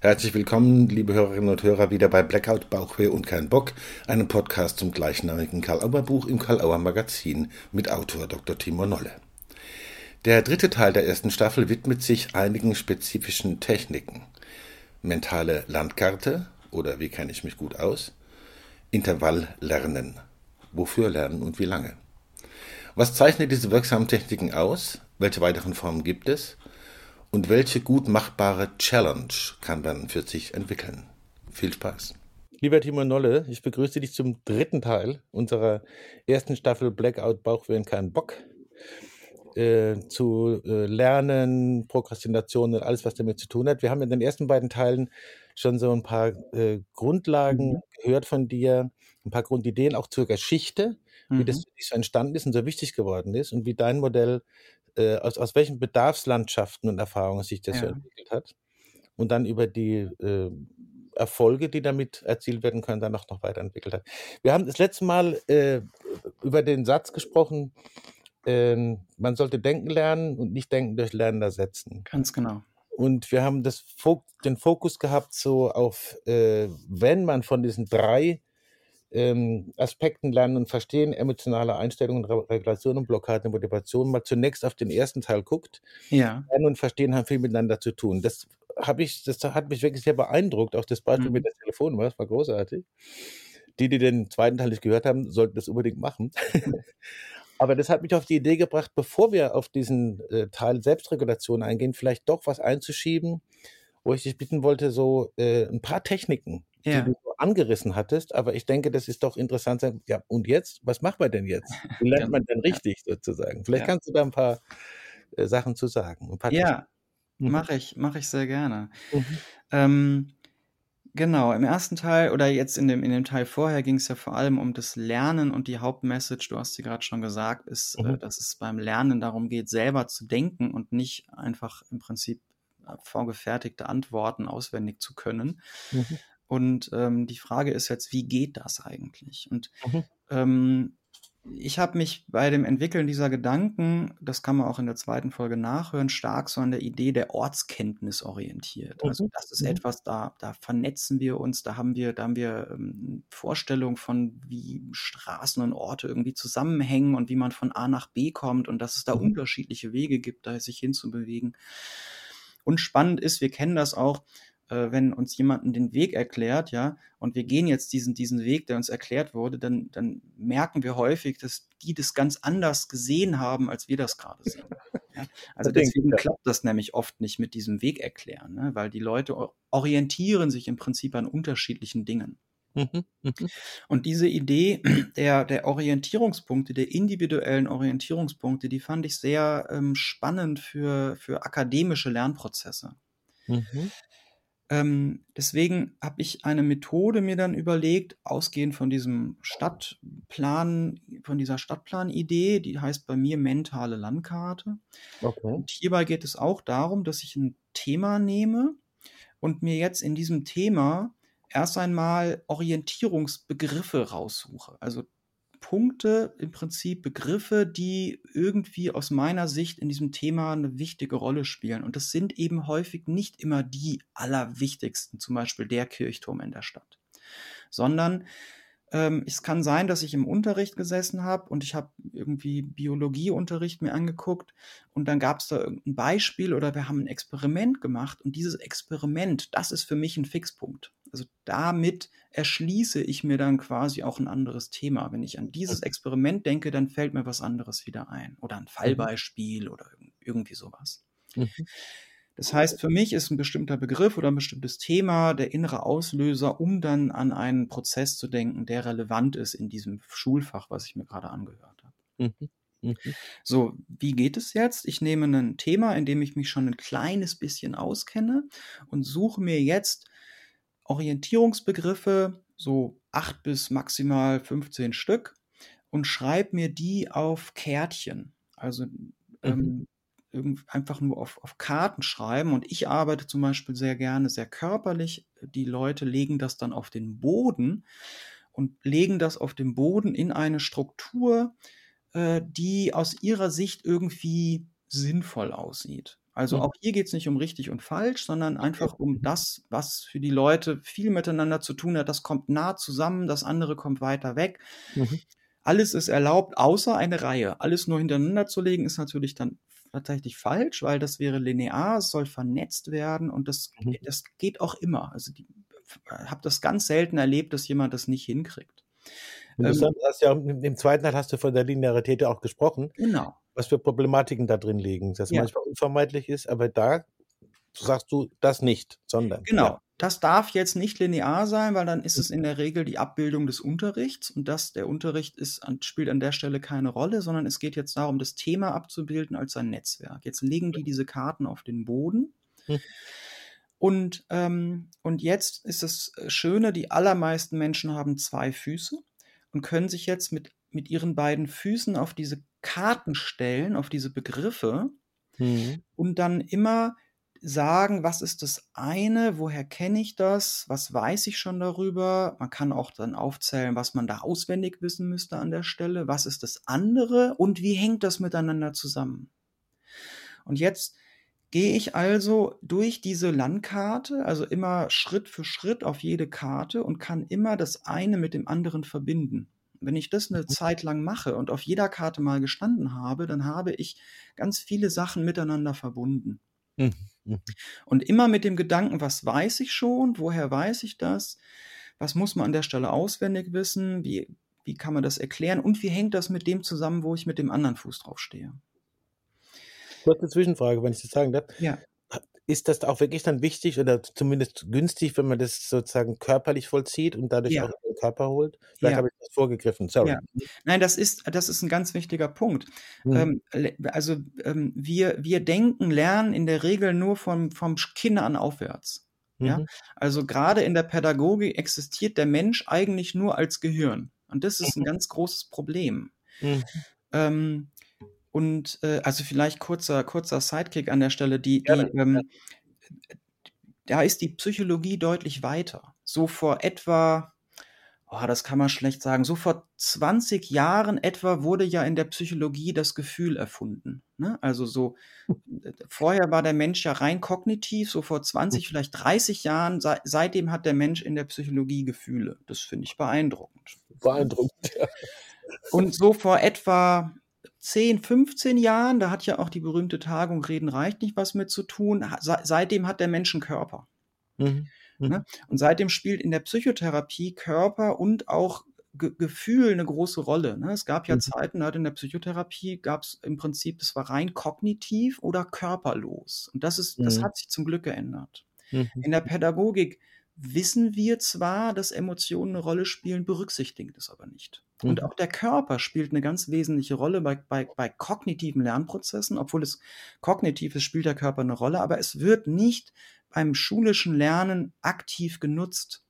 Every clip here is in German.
Herzlich willkommen, liebe Hörerinnen und Hörer, wieder bei Blackout, Bauchweh und kein Bock, einem Podcast zum gleichnamigen Karl-Auer Buch im Karl-Auer Magazin mit Autor Dr. Timo Nolle. Der dritte Teil der ersten Staffel widmet sich einigen spezifischen Techniken. Mentale Landkarte oder wie kenne ich mich gut aus? Intervalllernen. Wofür lernen und wie lange? Was zeichnet diese wirksamen Techniken aus? Welche weiteren Formen gibt es? Und welche gut machbare Challenge kann man für sich entwickeln. Viel Spaß. Lieber Timo Nolle, ich begrüße dich zum dritten Teil unserer ersten Staffel Blackout Bauchwehen kein Bock. Äh, zu äh, Lernen, Prokrastination und alles, was damit zu tun hat. Wir haben in den ersten beiden Teilen schon so ein paar äh, Grundlagen mhm. gehört von dir, ein paar Grundideen auch zur Geschichte, mhm. wie das mhm. so entstanden ist und so wichtig geworden ist und wie dein Modell äh, aus, aus welchen Bedarfslandschaften und Erfahrungen sich das so entwickelt hat. Und dann über die äh, Erfolge, die damit erzielt werden können, dann auch noch weiterentwickelt hat. Wir haben das letzte Mal äh, über den Satz gesprochen, ähm, man sollte denken lernen und nicht denken durch Lernen ersetzen. Ganz genau. Und wir haben das, den Fokus gehabt so auf, äh, wenn man von diesen drei ähm, Aspekten lernen und verstehen, emotionale Einstellungen, Re Regulation und Blockade und Motivation, mal zunächst auf den ersten Teil guckt. Ja. Lernen und verstehen haben viel miteinander zu tun. Das habe ich, das hat mich wirklich sehr beeindruckt. Auch das Beispiel mhm. mit der Telefonnummer, das war großartig. Die, die den zweiten Teil nicht gehört haben, sollten das unbedingt machen. Aber das hat mich auf die Idee gebracht, bevor wir auf diesen äh, Teil Selbstregulation eingehen, vielleicht doch was einzuschieben, wo ich dich bitten wollte, so äh, ein paar Techniken, ja. die du angerissen hattest, aber ich denke, das ist doch interessant. Ja, und jetzt? Was macht man denn jetzt? Wie lernt man denn richtig sozusagen? Vielleicht ja. kannst du da ein paar äh, Sachen zu sagen. ja, mhm. mache ich, mache ich sehr gerne. Mhm. Ähm, genau, im ersten Teil oder jetzt in dem, in dem Teil vorher ging es ja vor allem um das Lernen und die Hauptmessage, du hast sie gerade schon gesagt, ist, äh, mhm. dass es beim Lernen darum geht, selber zu denken und nicht einfach im Prinzip äh, vorgefertigte Antworten auswendig zu können. Mhm. Und ähm, die Frage ist jetzt, wie geht das eigentlich? Und mhm. ähm, ich habe mich bei dem Entwickeln dieser Gedanken, das kann man auch in der zweiten Folge nachhören, stark so an der Idee der Ortskenntnis orientiert. Also mhm. das ist mhm. etwas, da, da vernetzen wir uns, da haben wir, da haben wir ähm, Vorstellungen von, wie Straßen und Orte irgendwie zusammenhängen und wie man von A nach B kommt und dass es da mhm. unterschiedliche Wege gibt, da sich hinzubewegen. Und spannend ist, wir kennen das auch, äh, wenn uns jemanden den Weg erklärt, ja, und wir gehen jetzt diesen, diesen Weg, der uns erklärt wurde, dann, dann merken wir häufig, dass die das ganz anders gesehen haben, als wir das gerade sehen. Ja? Also deswegen klappt das nämlich oft nicht mit diesem Weg erklären, ne? weil die Leute orientieren sich im Prinzip an unterschiedlichen Dingen. Mhm, mhm. Und diese Idee der, der Orientierungspunkte, der individuellen Orientierungspunkte, die fand ich sehr ähm, spannend für, für akademische Lernprozesse. Mhm. Ähm, deswegen habe ich eine Methode mir dann überlegt, ausgehend von diesem Stadtplan, von dieser Stadtplanidee, die heißt bei mir mentale Landkarte. Okay. Und hierbei geht es auch darum, dass ich ein Thema nehme und mir jetzt in diesem Thema erst einmal Orientierungsbegriffe raussuche. Also Punkte, im Prinzip Begriffe, die irgendwie aus meiner Sicht in diesem Thema eine wichtige Rolle spielen. Und das sind eben häufig nicht immer die allerwichtigsten, zum Beispiel der Kirchturm in der Stadt, sondern ähm, es kann sein, dass ich im Unterricht gesessen habe und ich habe irgendwie Biologieunterricht mir angeguckt und dann gab es da irgendein Beispiel oder wir haben ein Experiment gemacht und dieses Experiment, das ist für mich ein Fixpunkt. Also damit erschließe ich mir dann quasi auch ein anderes Thema. Wenn ich an dieses Experiment denke, dann fällt mir was anderes wieder ein oder ein mhm. Fallbeispiel oder irgendwie sowas. Mhm. Das heißt, für mich ist ein bestimmter Begriff oder ein bestimmtes Thema der innere Auslöser, um dann an einen Prozess zu denken, der relevant ist in diesem Schulfach, was ich mir gerade angehört habe. Mhm. Mhm. So, wie geht es jetzt? Ich nehme ein Thema, in dem ich mich schon ein kleines bisschen auskenne und suche mir jetzt Orientierungsbegriffe, so acht bis maximal 15 Stück, und schreibe mir die auf Kärtchen. Also ähm, mhm. Einfach nur auf, auf Karten schreiben. Und ich arbeite zum Beispiel sehr gerne, sehr körperlich. Die Leute legen das dann auf den Boden und legen das auf dem Boden in eine Struktur, äh, die aus ihrer Sicht irgendwie sinnvoll aussieht. Also Mhm. auch hier geht es nicht um richtig und falsch, sondern einfach um das, was für die Leute viel miteinander zu tun hat. Das kommt nah zusammen, das andere kommt weiter weg. Mhm. Alles ist erlaubt, außer eine Reihe. Alles nur hintereinander zu legen, ist natürlich dann tatsächlich falsch, weil das wäre linear, es soll vernetzt werden und das, Mhm. das geht auch immer. Also ich habe das ganz selten erlebt, dass jemand das nicht hinkriegt. Ähm, Interessant, du hast ja im, zweiten Teil hast du von der Linearität auch gesprochen, genau. was für Problematiken da drin liegen, dass Ja. manchmal unvermeidlich ist, aber da sagst du das nicht, sondern Genau. ja. Das darf jetzt nicht linear sein, weil dann ist Mhm. es in der Regel die Abbildung des Unterrichts und das, der Unterricht ist, spielt an der Stelle keine Rolle, sondern es geht jetzt darum, das Thema abzubilden als ein Netzwerk. Jetzt legen die diese Karten auf den Boden. Mhm. Und, ähm, und jetzt ist das Schöne, die allermeisten Menschen haben zwei Füße und können sich jetzt mit, mit ihren beiden Füßen auf diese Karten stellen, auf diese Begriffe Mhm. und dann immer sagen, was ist das eine, woher kenne ich das, was weiß ich schon darüber. Man kann auch dann aufzählen, was man da auswendig wissen müsste an der Stelle, was ist das andere und wie hängt das miteinander zusammen. Und jetzt gehe ich also durch diese Landkarte, also immer Schritt für Schritt auf jede Karte und kann immer das eine mit dem anderen verbinden. Wenn ich das eine Zeit lang mache und auf jeder Karte mal gestanden habe, dann habe ich ganz viele Sachen miteinander verbunden. Mhm. Mhm. Und immer mit dem Gedanken, was weiß ich schon, woher weiß ich das, was muss man an der Stelle auswendig wissen, wie, wie kann man das erklären und wie hängt das mit dem zusammen, wo ich mit dem anderen Fuß drauf stehe. Kurze Zwischenfrage, wenn ich das sagen darf. Ja. Ist das auch wirklich dann wichtig oder zumindest günstig, wenn man das sozusagen körperlich vollzieht und dadurch Ja. auch den Körper holt? Vielleicht Ja. habe ich das vorgegriffen, sorry. Ja. Nein, das ist, das ist ein ganz wichtiger Punkt. Mhm. Ähm, also ähm, wir, wir denken, lernen in der Regel nur vom, vom Kinder an aufwärts. Ja? Mhm. Also gerade in der Pädagogik existiert der Mensch eigentlich nur als Gehirn. Und das ist ein ganz großes Problem. Mhm. Ähm, und äh, also vielleicht kurzer, kurzer Sidekick an der Stelle, die, die ähm, da ist die Psychologie deutlich weiter. So vor etwa, oh, das kann man schlecht sagen, so vor 20 Jahren etwa wurde ja in der Psychologie das Gefühl erfunden. Ne? Also so, vorher war der Mensch ja rein kognitiv, so vor 20, vielleicht 30 Jahren, sei, seitdem hat der Mensch in der Psychologie Gefühle. Das finde ich beeindruckend. Beeindruckend. Ja. Und so vor etwa 10, 15 Jahren, da hat ja auch die berühmte Tagung Reden reicht nicht was mit zu tun. Seitdem hat der Mensch einen Körper. Mhm. Mhm. Ne? Und seitdem spielt in der Psychotherapie Körper und auch Ge Gefühl eine große Rolle. Ne? Es gab ja Mhm. Zeiten, in der Psychotherapie gab es im Prinzip, das war rein kognitiv oder körperlos. Und das ist, das Mhm. hat sich zum Glück geändert. Mhm. In der Pädagogik wissen wir zwar, dass Emotionen eine Rolle spielen, berücksichtigen das aber nicht. Und Mhm. auch der Körper spielt eine ganz wesentliche Rolle bei, bei, bei kognitiven Lernprozessen, obwohl es kognitiv ist, spielt der Körper eine Rolle, aber es wird nicht beim schulischen Lernen aktiv genutzt.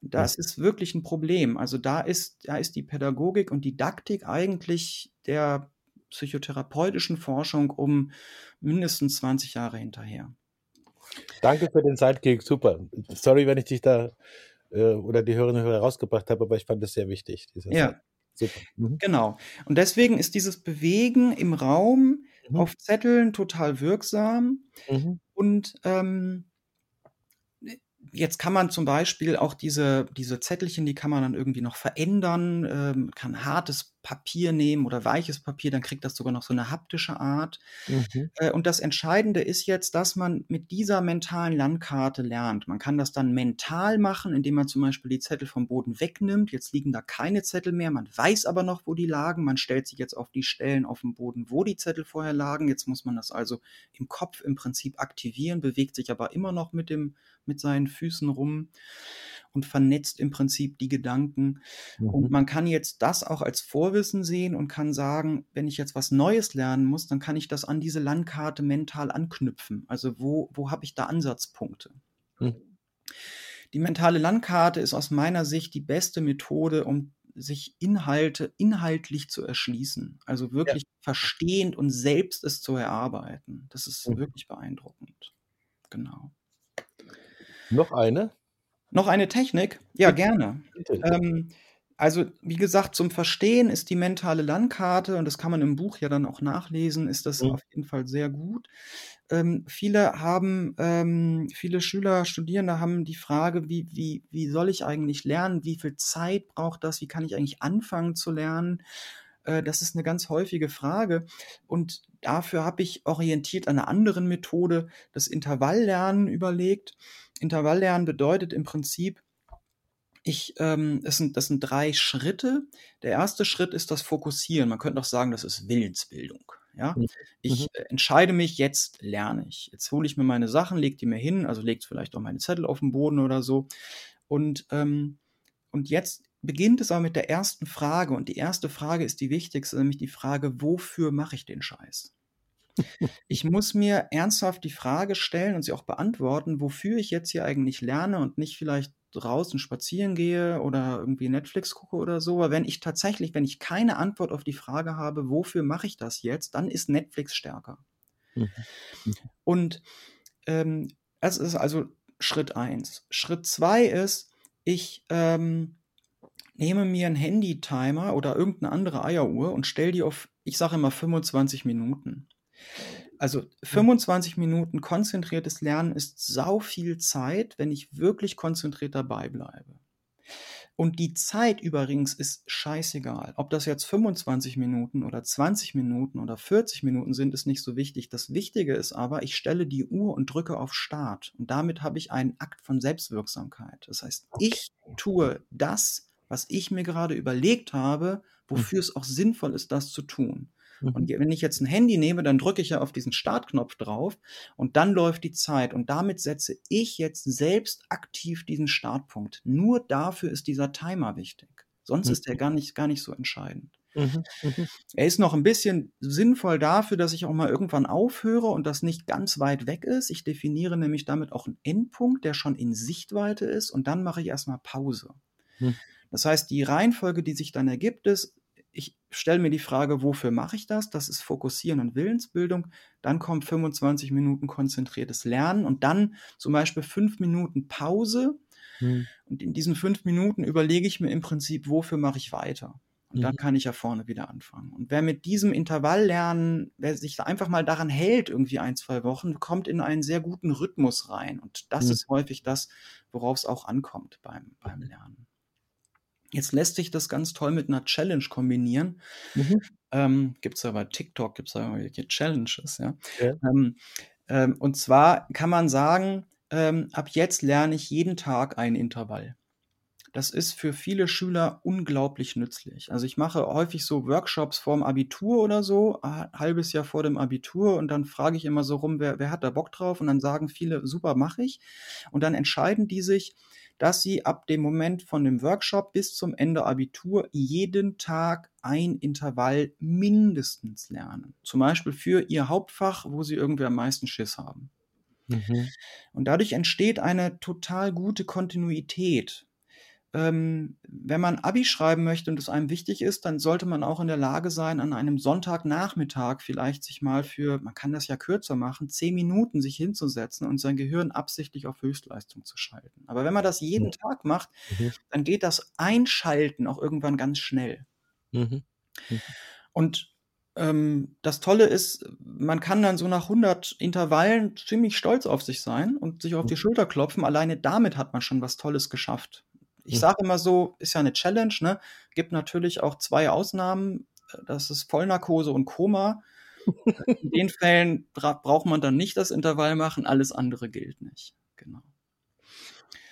Das ist wirklich ein Problem. Also da ist, da ist die Pädagogik und Didaktik eigentlich der psychotherapeutischen Forschung um mindestens 20 Jahre hinterher. Danke für den Sidekick, super. Sorry, wenn ich dich da äh, oder die Hörerinnen und Hörer rausgebracht habe, aber ich fand das sehr wichtig. Ja. Mhm. Genau. Und deswegen ist dieses Bewegen im Raum Mhm. auf Zetteln total wirksam. Mhm. Und ähm, jetzt kann man zum Beispiel auch diese, diese Zettelchen, die kann man dann irgendwie noch verändern, ähm, kann hartes Papier nehmen oder weiches Papier, dann kriegt das sogar noch so eine haptische Art. Mhm. Äh, Und das Entscheidende ist jetzt, dass man mit dieser mentalen Landkarte lernt. Man kann das dann mental machen, indem man zum Beispiel die Zettel vom Boden wegnimmt. Jetzt liegen da keine Zettel mehr. Man weiß aber noch, wo die lagen. Man stellt sich jetzt auf die Stellen auf dem Boden, wo die Zettel vorher lagen. Jetzt muss man das also im Kopf im Prinzip aktivieren, bewegt sich aber immer noch mit dem, mit seinen Füßen rum und vernetzt im Prinzip die Gedanken. Und Mhm. man kann jetzt das auch als Vorwissen sehen und kann sagen, wenn ich jetzt was Neues lernen muss, dann kann ich das an diese Landkarte mental anknüpfen. Also wo, wo habe ich da Ansatzpunkte? Mhm. Die mentale Landkarte ist aus meiner Sicht die beste Methode, um sich Inhalte inhaltlich zu erschließen. Also wirklich verstehend und selbst es zu erarbeiten. Das ist Mhm. wirklich beeindruckend. Genau. Noch eine? Noch eine Technik? Ja, gerne. Ähm, also, wie gesagt, zum Verstehen ist die mentale Landkarte, und das kann man im Buch ja dann auch nachlesen, ist das Mhm. auf jeden Fall sehr gut. Ähm, viele haben, ähm, viele Schüler, Studierende haben die Frage, wie, wie, wie soll ich eigentlich lernen? Wie viel Zeit braucht das? Wie kann ich eigentlich anfangen zu lernen? Äh, das ist eine ganz häufige Frage. Und dafür habe ich orientiert an einer anderen Methode das Intervalllernen überlegt. Intervalllernen bedeutet im Prinzip, ich, ähm, es sind, das sind drei Schritte. Der erste Schritt ist das Fokussieren. Man könnte auch sagen, das ist Willensbildung. Ja, Mhm. ich Mhm. äh, entscheide mich, jetzt lerne ich. Jetzt hole ich mir meine Sachen, leg die mir hin, also legt vielleicht auch meine Zettel auf den Boden oder so. Und, ähm, und jetzt beginnt es aber mit der ersten Frage. Und die erste Frage ist die wichtigste, nämlich die Frage, wofür mache ich den Scheiß? Ich muss mir ernsthaft die Frage stellen und sie auch beantworten, wofür ich jetzt hier eigentlich lerne und nicht vielleicht draußen spazieren gehe oder irgendwie Netflix gucke oder so. Aber wenn ich tatsächlich, wenn ich keine Antwort auf die Frage habe, wofür mache ich das jetzt, dann ist Netflix stärker. Mhm. Und ähm, das ist also Schritt eins. Schritt zwei ist, ich ähm, nehme mir einen Handy-Timer oder irgendeine andere Eieruhr und stelle die auf, ich sage immer 25 Minuten. Also 25 Minuten konzentriertes Lernen ist sau viel Zeit, wenn ich wirklich konzentriert dabei bleibe. Und die Zeit übrigens ist scheißegal. Ob das jetzt 25 Minuten oder 20 Minuten oder 40 Minuten sind, ist nicht so wichtig. Das Wichtige ist aber, ich stelle die Uhr und drücke auf Start. Und damit habe ich einen Akt von Selbstwirksamkeit. Das heißt, ich tue das, was ich mir gerade überlegt habe, wofür es auch sinnvoll ist, das zu tun. Und Mhm. wenn ich jetzt ein Handy nehme, dann drücke ich ja auf diesen Startknopf drauf und dann läuft die Zeit. Und damit setze ich jetzt selbst aktiv diesen Startpunkt. Nur dafür ist dieser Timer wichtig. Sonst Mhm. ist er gar nicht, gar nicht so entscheidend. Mhm. Mhm. Er ist noch ein bisschen sinnvoll dafür, dass ich auch mal irgendwann aufhöre und das nicht ganz weit weg ist. Ich definiere nämlich damit auch einen Endpunkt, der schon in Sichtweite ist und dann mache ich erstmal Pause. Mhm. Das heißt, die Reihenfolge, die sich dann ergibt, ist, ich stelle mir die Frage, wofür mache ich das? Das ist Fokussieren und Willensbildung. Dann kommt 25 Minuten konzentriertes Lernen und dann zum Beispiel fünf Minuten Pause. Mhm. Und in diesen fünf Minuten überlege ich mir im Prinzip, wofür mache ich weiter? Und dann Mhm. kann ich ja vorne wieder anfangen. Und wer mit diesem Intervalllernen, wer sich da einfach mal daran hält, irgendwie ein, zwei Wochen, kommt in einen sehr guten Rhythmus rein. Und das Mhm. ist häufig das, worauf es auch ankommt beim, beim Lernen. Jetzt lässt sich das ganz toll mit einer Challenge kombinieren. Mhm. Ähm, gibt es ja bei TikTok, gibt es ja irgendwelche Challenges, ja. Ja. Ähm, ähm, und zwar kann man sagen, ähm, ab jetzt lerne ich jeden Tag ein Intervall. Das ist für viele Schüler unglaublich nützlich. Also ich mache häufig so Workshops vorm Abitur oder so, ein halbes Jahr vor dem Abitur und dann frage ich immer so rum, wer, wer hat da Bock drauf? Und dann sagen viele, super, mache ich. Und dann entscheiden die sich, dass sie ab dem Moment von dem Workshop bis zum Ende Abitur jeden Tag ein Intervall mindestens lernen. Zum Beispiel für ihr Hauptfach, wo sie irgendwie am meisten Schiss haben. Mhm. Und dadurch entsteht eine total gute Kontinuität. Ähm, wenn man Abi schreiben möchte und es einem wichtig ist, dann sollte man auch in der Lage sein, an einem Sonntagnachmittag vielleicht sich mal für, man kann das ja kürzer machen, zehn Minuten sich hinzusetzen und sein Gehirn absichtlich auf Höchstleistung zu schalten. Aber wenn man das jeden Mhm. Tag macht, Mhm. dann geht das Einschalten auch irgendwann ganz schnell. Mhm. Mhm. Und ähm, das Tolle ist, man kann dann so nach 100 Intervallen ziemlich stolz auf sich sein und sich auf die Mhm. Schulter klopfen. Alleine damit hat man schon was Tolles geschafft. Ich Mhm. sage immer so, ist ja eine Challenge, ne? Gibt natürlich auch zwei Ausnahmen. Das ist Vollnarkose und Koma. In den Fällen bra braucht man dann nicht das Intervall machen, alles andere gilt nicht. Genau.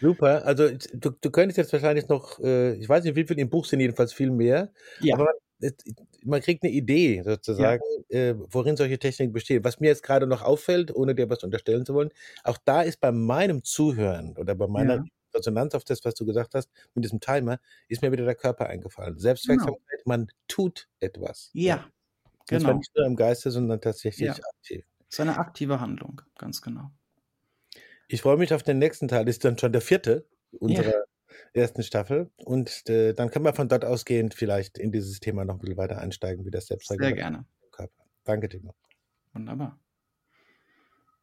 Super, also du, du könntest jetzt wahrscheinlich noch, äh, ich weiß nicht, wie viel im Buch sind, jedenfalls viel mehr, Ja. aber man, man kriegt eine Idee sozusagen, äh, worin solche Techniken bestehen. Was mir jetzt gerade noch auffällt, ohne dir was unterstellen zu wollen, auch da ist bei meinem Zuhören oder bei meiner Ja. Resonanz auf das, was du gesagt hast, mit diesem Timer, ist mir wieder der Körper eingefallen. Selbstwirksamkeit, man tut etwas. Ja, Und zwar genau. nicht nur im Geiste, sondern tatsächlich Ja. aktiv. Das ist eine aktive Handlung, ganz genau. Ich freue mich auf den nächsten Teil. Das ist dann schon der vierte unserer ersten Staffel. Und äh, dann können wir von dort ausgehend vielleicht in dieses Thema noch ein bisschen weiter einsteigen, wie das Sehr Selbstregulation gerne. Danke, Timo. Wunderbar.